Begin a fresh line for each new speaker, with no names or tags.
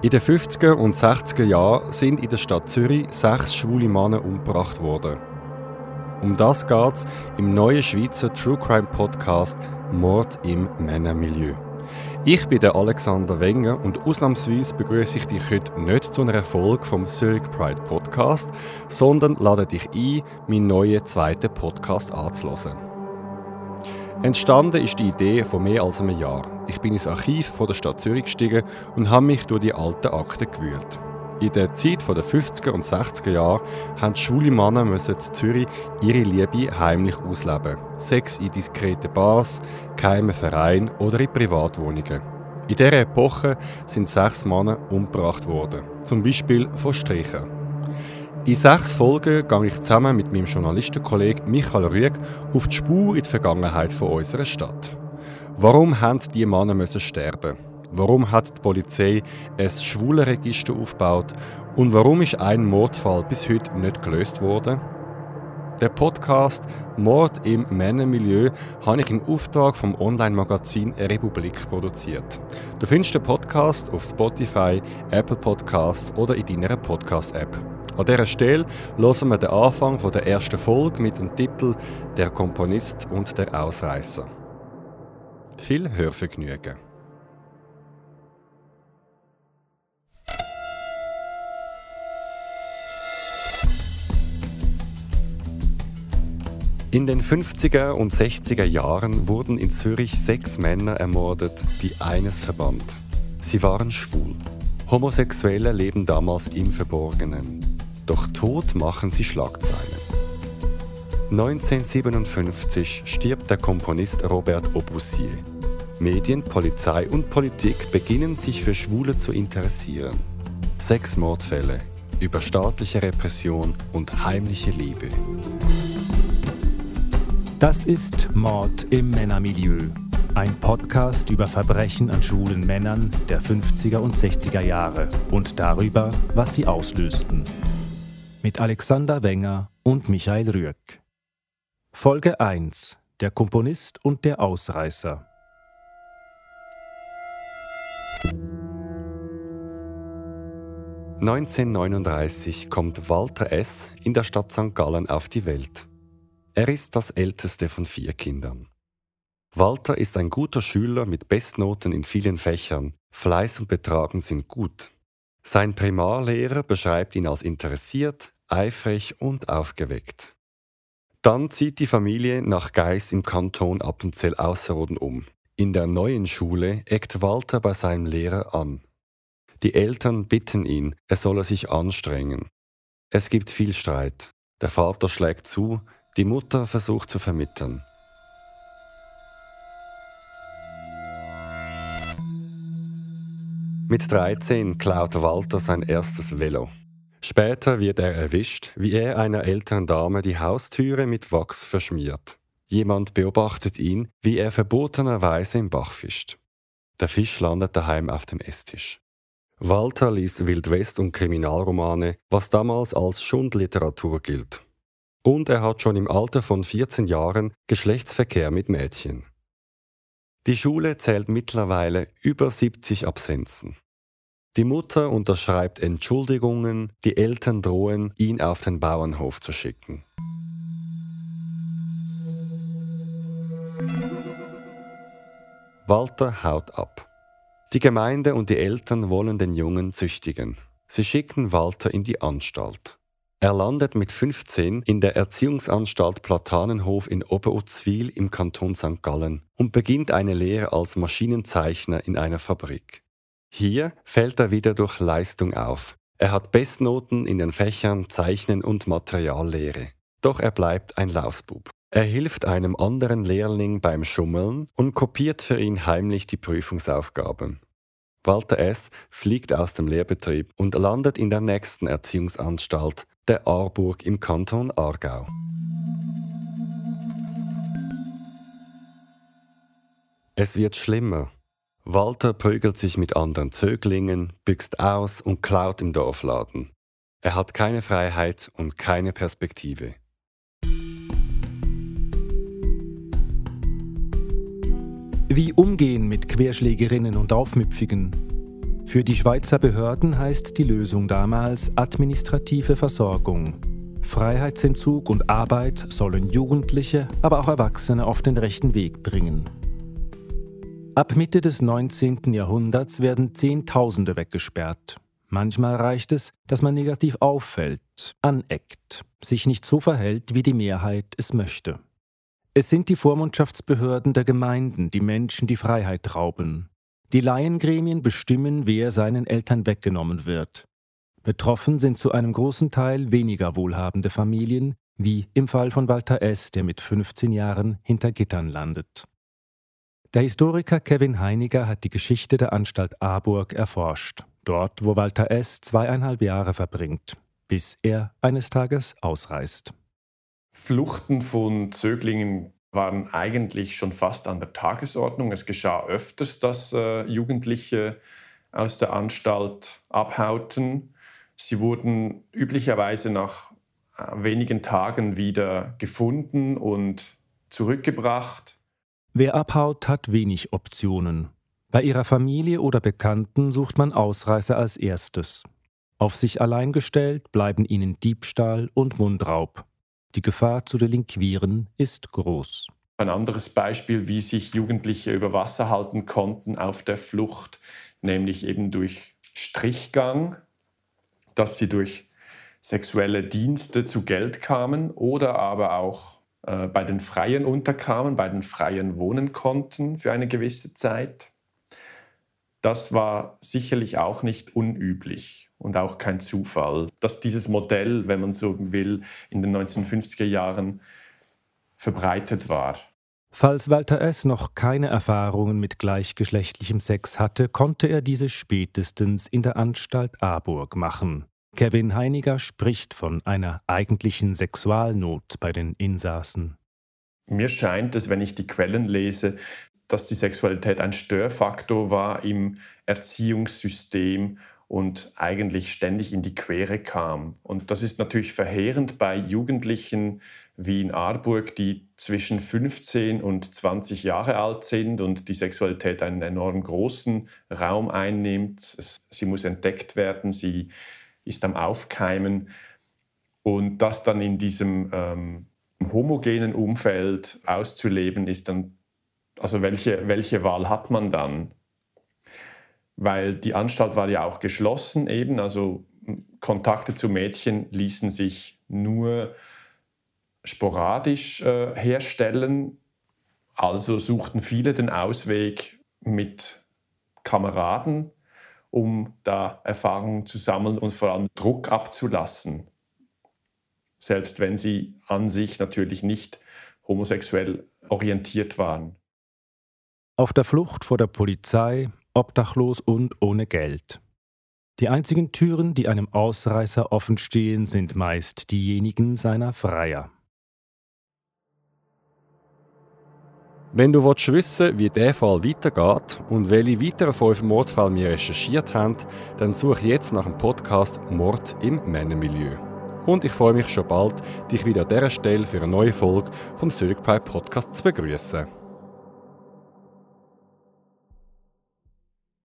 In den 50er und 60er Jahren sind in der Stadt Zürich sechs schwule Männer umgebracht worden. Um das geht es im neuen Schweizer True Crime Podcast Mord im Männermilieu. Ich bin der Alexander Wenger und ausnahmsweise begrüße ich dich heute nicht zu einer Folge vom Zurich Pride Podcast, sondern lade dich ein, meinen neuen zweiten Podcast anzuhören. Entstanden ist die Idee vor mehr als einem Jahr. Ich bin ins Archiv von der Stadt Zürich gestiegen und habe mich durch die alten Akten gewühlt. In der Zeit der 50er und 60er Jahre haben schwule Männer müssen in Zürich ihre Liebe heimlich ausleben. Sex in diskreten Bars, geheimen Vereinen oder in Privatwohnungen. In dieser Epoche sind sechs Männer umgebracht worden. Zum Beispiel von Strichen. In sechs Folgen gehe ich zusammen mit meinem Journalistenkollegen Michael Rüeg auf die Spur in die Vergangenheit von unserer Stadt. Warum haben die Männer müssen sterben? Warum hat die Polizei ein Schwulenregister aufgebaut? Und warum ist ein Mordfall bis heute nicht gelöst worden? Der Podcast Mord im Männermilieu habe ich im Auftrag vom Online-Magazin Republik produziert. Du findest den Podcast auf Spotify, Apple Podcasts oder in deiner Podcast-App. An dieser Stelle hören wir den Anfang der ersten Folge mit dem Titel Der Komponist und der Ausreißer. Viel Hörvergnügen. In den 50er und 60er Jahren wurden in Zürich sechs Männer ermordet, die eines verband. Sie waren schwul. Homosexuelle leben damals im Verborgenen. Doch tot machen sie Schlagzeilen. 1957 stirbt der Komponist Robert Obussier. Medien, Polizei und Politik beginnen sich für Schwule zu interessieren. Sechs Mordfälle über staatliche Repression und heimliche Liebe.
Das ist Mord im Männermilieu. Ein Podcast über Verbrechen an schwulen Männern der 50er und 60er Jahre und darüber, was sie auslösten. Mit Alexander Wenger und Michael Rüegg. Folge 1. Der Komponist und der Ausreißer.
(1939) kommt Walter S. in der Stadt St. Gallen auf die Welt. Er ist das älteste von vier Kindern. Walter ist ein guter Schüler mit Bestnoten in vielen Fächern. Fleiß und Betragen sind gut. Sein Primarlehrer beschreibt ihn als interessiert, eifrig und aufgeweckt. Dann zieht die Familie nach Geis im Kanton Appenzell-Ausserrhoden um. In der neuen Schule eckt Walter bei seinem Lehrer an. Die Eltern bitten ihn, er solle sich anstrengen. Es gibt viel Streit. Der Vater schlägt zu, die Mutter versucht zu vermitteln. Mit 13 klaut Walter sein erstes Velo. Später wird er erwischt, wie er einer älteren Dame die Haustüre mit Wachs verschmiert. Jemand beobachtet ihn, wie er verbotenerweise im Bach fischt. Der Fisch landet daheim auf dem Esstisch. Walter liest Wildwest- und Kriminalromane, was damals als Schundliteratur gilt und er hat schon im Alter von 14 Jahren Geschlechtsverkehr mit Mädchen. Die Schule zählt mittlerweile über 70 Absenzen. Die Mutter unterschreibt Entschuldigungen, die Eltern drohen, ihn auf den Bauernhof zu schicken. Walter haut ab. Die Gemeinde und die Eltern wollen den Jungen züchtigen. Sie schicken Walter in die Anstalt. Er landet mit 15 in der Erziehungsanstalt Platanenhof in Oberuzwil im Kanton St. Gallen und beginnt eine Lehre als Maschinenzeichner in einer Fabrik. Hier fällt er wieder durch Leistung auf. Er hat Bestnoten in den Fächern Zeichnen und Materiallehre. Doch er bleibt ein Lausbub. Er hilft einem anderen Lehrling beim Schummeln und kopiert für ihn heimlich die Prüfungsaufgaben. Walter S. fliegt aus dem Lehrbetrieb und landet in der nächsten Erziehungsanstalt, der Aarburg im Kanton Aargau. Es wird schlimmer. Walter prügelt sich mit anderen Zöglingen, büxt aus und klaut im Dorfladen. Er hat keine Freiheit und keine Perspektive.
Wie umgehen mit Querschlägerinnen und Aufmüpfigen? Für die Schweizer Behörden heißt die Lösung damals administrative Versorgung. Freiheitsentzug und Arbeit sollen Jugendliche, aber auch Erwachsene auf den rechten Weg bringen. Ab Mitte des 19. Jahrhunderts werden Zehntausende weggesperrt. Manchmal reicht es, dass man negativ auffällt, aneckt, sich nicht so verhält, wie die Mehrheit es möchte. Es sind die Vormundschaftsbehörden der Gemeinden, die Menschen die Freiheit rauben. Die Laiengremien bestimmen, wer seinen Eltern weggenommen wird. Betroffen sind zu einem großen Teil weniger wohlhabende Familien, wie im Fall von Walter S., der mit 15 Jahren hinter Gittern landet. Der Historiker Kevin Heiniger hat die Geschichte der Anstalt Aarburg erforscht, dort wo Walter S. zweieinhalb Jahre verbringt, bis er eines Tages ausreist.
Fluchten von Zöglingen waren eigentlich schon fast an der Tagesordnung. Es geschah öfters, dass äh, Jugendliche aus der Anstalt abhauten. Sie wurden üblicherweise nach äh, wenigen Tagen wieder gefunden und zurückgebracht.
Wer abhaut, hat wenig Optionen. Bei ihrer Familie oder Bekannten sucht man Ausreise als erstes. Auf sich allein gestellt bleiben ihnen Diebstahl und Mundraub. Die Gefahr zu delinquieren ist groß.
Ein anderes Beispiel, wie sich Jugendliche über Wasser halten konnten auf der Flucht, nämlich eben durch Strichgang, dass sie durch sexuelle Dienste zu Geld kamen oder aber auch äh, bei den Freien unterkamen, bei den Freien wohnen konnten für eine gewisse Zeit. Das war sicherlich auch nicht unüblich und auch kein Zufall, dass dieses Modell, wenn man so will, in den 1950er Jahren verbreitet war.
Falls Walter S. noch keine Erfahrungen mit gleichgeschlechtlichem Sex hatte, konnte er diese spätestens in der Anstalt Aarburg machen. Kevin Heiniger spricht von einer eigentlichen Sexualnot bei den Insassen.
Mir scheint es, wenn ich die Quellen lese, dass die Sexualität ein Störfaktor war im Erziehungssystem und eigentlich ständig in die Quere kam. Und das ist natürlich verheerend bei Jugendlichen wie in Aarburg, die zwischen 15 und 20 Jahre alt sind und die Sexualität einen enorm großen Raum einnimmt. Sie muss entdeckt werden, sie ist am Aufkeimen. Und das dann in diesem ähm, homogenen Umfeld auszuleben, ist dann, also welche, welche Wahl hat man dann? Weil die Anstalt war ja auch geschlossen eben, also Kontakte zu Mädchen ließen sich nur sporadisch äh, herstellen. Also suchten viele den Ausweg mit Kameraden um da Erfahrungen zu sammeln und vor allem Druck abzulassen. Selbst wenn sie an sich natürlich nicht homosexuell orientiert waren.
Auf der Flucht vor der Polizei, obdachlos und ohne Geld. Die einzigen Türen, die einem Ausreißer offen stehen, sind meist diejenigen seiner Freier.
Wenn du willst wissen wie der Fall weitergeht und welche weiteren fünf Mordfälle wir recherchiert haben, dann suche jetzt nach dem Podcast Mord im Männermilieu. Und ich freue mich schon bald, dich wieder an dieser Stelle für eine neue Folge vom Zurich Podcast zu begrüßen.